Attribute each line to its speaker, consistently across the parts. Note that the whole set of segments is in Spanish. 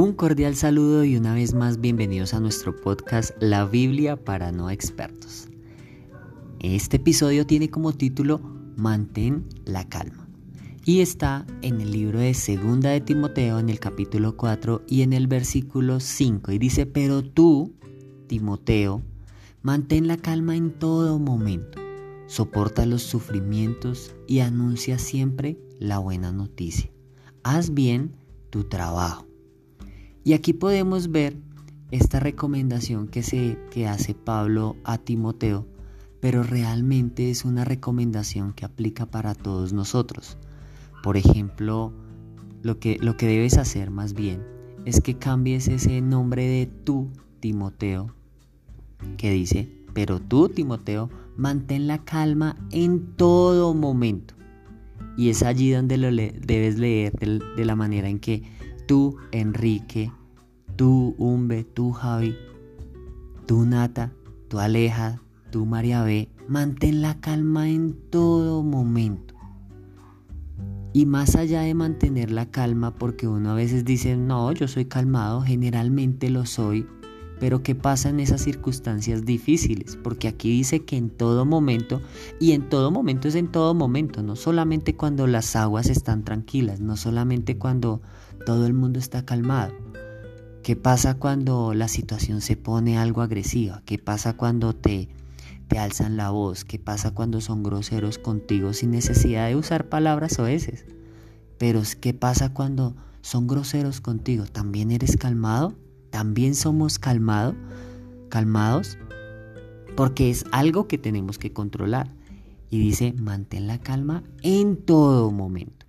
Speaker 1: Un cordial saludo y una vez más bienvenidos a nuestro podcast La Biblia para no expertos. Este episodio tiene como título Mantén la calma y está en el libro de Segunda de Timoteo en el capítulo 4 y en el versículo 5 y dice, pero tú, Timoteo, mantén la calma en todo momento, soporta los sufrimientos y anuncia siempre la buena noticia. Haz bien tu trabajo y aquí podemos ver esta recomendación que, se, que hace Pablo a Timoteo, pero realmente es una recomendación que aplica para todos nosotros. Por ejemplo, lo que, lo que debes hacer más bien es que cambies ese nombre de tú, Timoteo, que dice, pero tú, Timoteo, mantén la calma en todo momento. Y es allí donde lo debes leer de la manera en que tú, Enrique, tú, Umbe, tú, Javi, tú, Nata, tú, Aleja, tú, María B, mantén la calma en todo momento. Y más allá de mantener la calma, porque uno a veces dice, no, yo soy calmado, generalmente lo soy, pero ¿qué pasa en esas circunstancias difíciles? Porque aquí dice que en todo momento, y en todo momento es en todo momento, no solamente cuando las aguas están tranquilas, no solamente cuando todo el mundo está calmado, ¿Qué pasa cuando la situación se pone algo agresiva? ¿Qué pasa cuando te, te alzan la voz? ¿Qué pasa cuando son groseros contigo sin necesidad de usar palabras oeces? Pero ¿qué pasa cuando son groseros contigo? ¿También eres calmado? ¿También somos calmado, calmados? Porque es algo que tenemos que controlar. Y dice, mantén la calma en todo momento.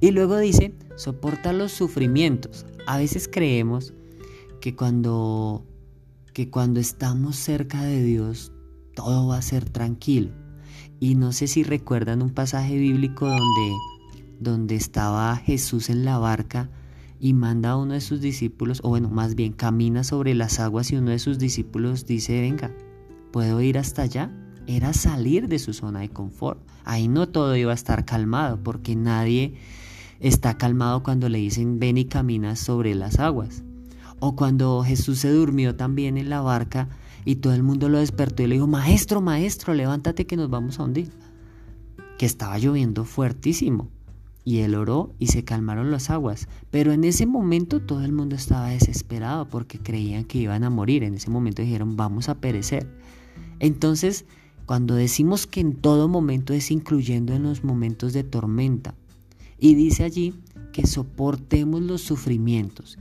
Speaker 1: Y luego dice, soporta los sufrimientos. A veces creemos que cuando, que cuando estamos cerca de Dios, todo va a ser tranquilo. Y no sé si recuerdan un pasaje bíblico donde, donde estaba Jesús en la barca y manda a uno de sus discípulos, o bueno, más bien camina sobre las aguas y uno de sus discípulos dice, venga, ¿puedo ir hasta allá? Era salir de su zona de confort. Ahí no todo iba a estar calmado, porque nadie está calmado cuando le dicen, ven y camina sobre las aguas. O cuando Jesús se durmió también en la barca y todo el mundo lo despertó y le dijo, maestro, maestro, levántate que nos vamos a hundir. Que estaba lloviendo fuertísimo. Y él oró y se calmaron las aguas. Pero en ese momento todo el mundo estaba desesperado porque creían que iban a morir. En ese momento dijeron, vamos a perecer. Entonces, cuando decimos que en todo momento es incluyendo en los momentos de tormenta. Y dice allí que soportemos los sufrimientos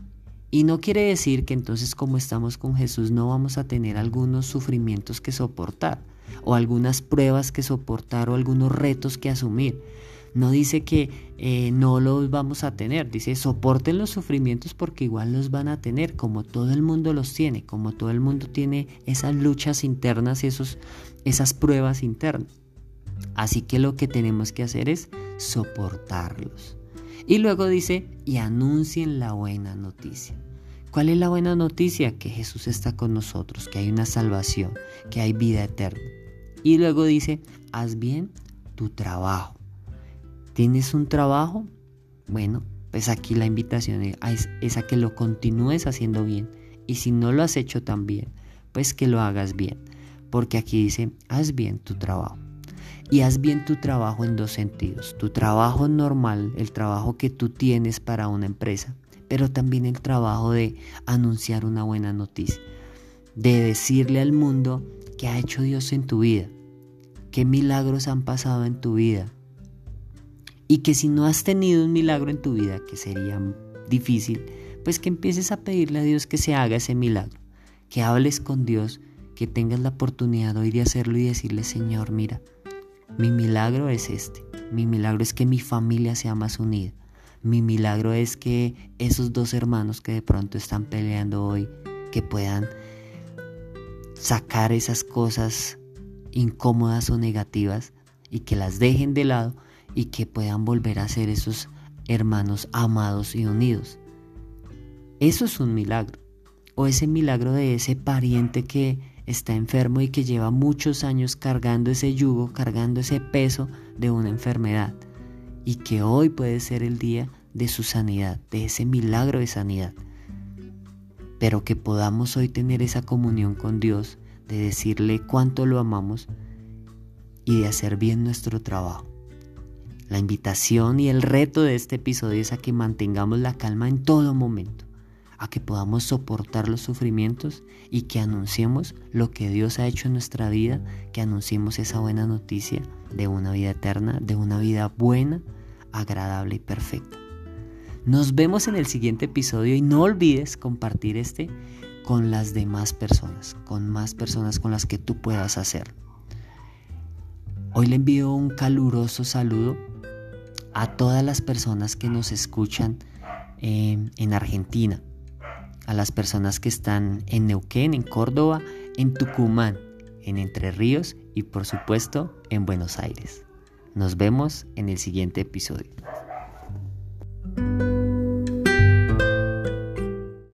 Speaker 1: y no quiere decir que entonces como estamos con Jesús no vamos a tener algunos sufrimientos que soportar o algunas pruebas que soportar o algunos retos que asumir. No dice que eh, no los vamos a tener, dice soporten los sufrimientos porque igual los van a tener, como todo el mundo los tiene, como todo el mundo tiene esas luchas internas, esos, esas pruebas internas. Así que lo que tenemos que hacer es soportarlos. Y luego dice, y anuncien la buena noticia. ¿Cuál es la buena noticia? Que Jesús está con nosotros, que hay una salvación, que hay vida eterna. Y luego dice, haz bien tu trabajo. ¿Tienes un trabajo? Bueno, pues aquí la invitación es, es a que lo continúes haciendo bien. Y si no lo has hecho tan bien, pues que lo hagas bien. Porque aquí dice, haz bien tu trabajo y haz bien tu trabajo en dos sentidos. Tu trabajo normal, el trabajo que tú tienes para una empresa, pero también el trabajo de anunciar una buena noticia, de decirle al mundo qué ha hecho Dios en tu vida, qué milagros han pasado en tu vida. Y que si no has tenido un milagro en tu vida, que sería difícil, pues que empieces a pedirle a Dios que se haga ese milagro, que hables con Dios, que tengas la oportunidad hoy de hacerlo y decirle, Señor, mira, mi milagro es este. Mi milagro es que mi familia sea más unida. Mi milagro es que esos dos hermanos que de pronto están peleando hoy, que puedan sacar esas cosas incómodas o negativas y que las dejen de lado y que puedan volver a ser esos hermanos amados y unidos. Eso es un milagro. O ese milagro de ese pariente que está enfermo y que lleva muchos años cargando ese yugo, cargando ese peso de una enfermedad y que hoy puede ser el día de su sanidad, de ese milagro de sanidad. pero que podamos hoy tener esa comunión con Dios, de decirle cuánto lo amamos y de hacer bien nuestro trabajo. La invitación y el reto de este episodio es a que mantengamos la calma en todo momento, a que podamos soportar los sufrimientos y que anunciemos lo que Dios ha hecho en nuestra vida, que anunciemos esa buena noticia de una vida eterna, de una vida buena, agradable y perfecta. Nos vemos en el siguiente episodio y no olvides compartir este con las demás personas, con más personas con las que tú puedas hacer. Hoy le envío un caluroso saludo a todas las personas que nos escuchan eh, en Argentina, a las personas que están en Neuquén, en Córdoba, en Tucumán, en Entre Ríos y por supuesto en Buenos Aires. Nos vemos en el siguiente episodio.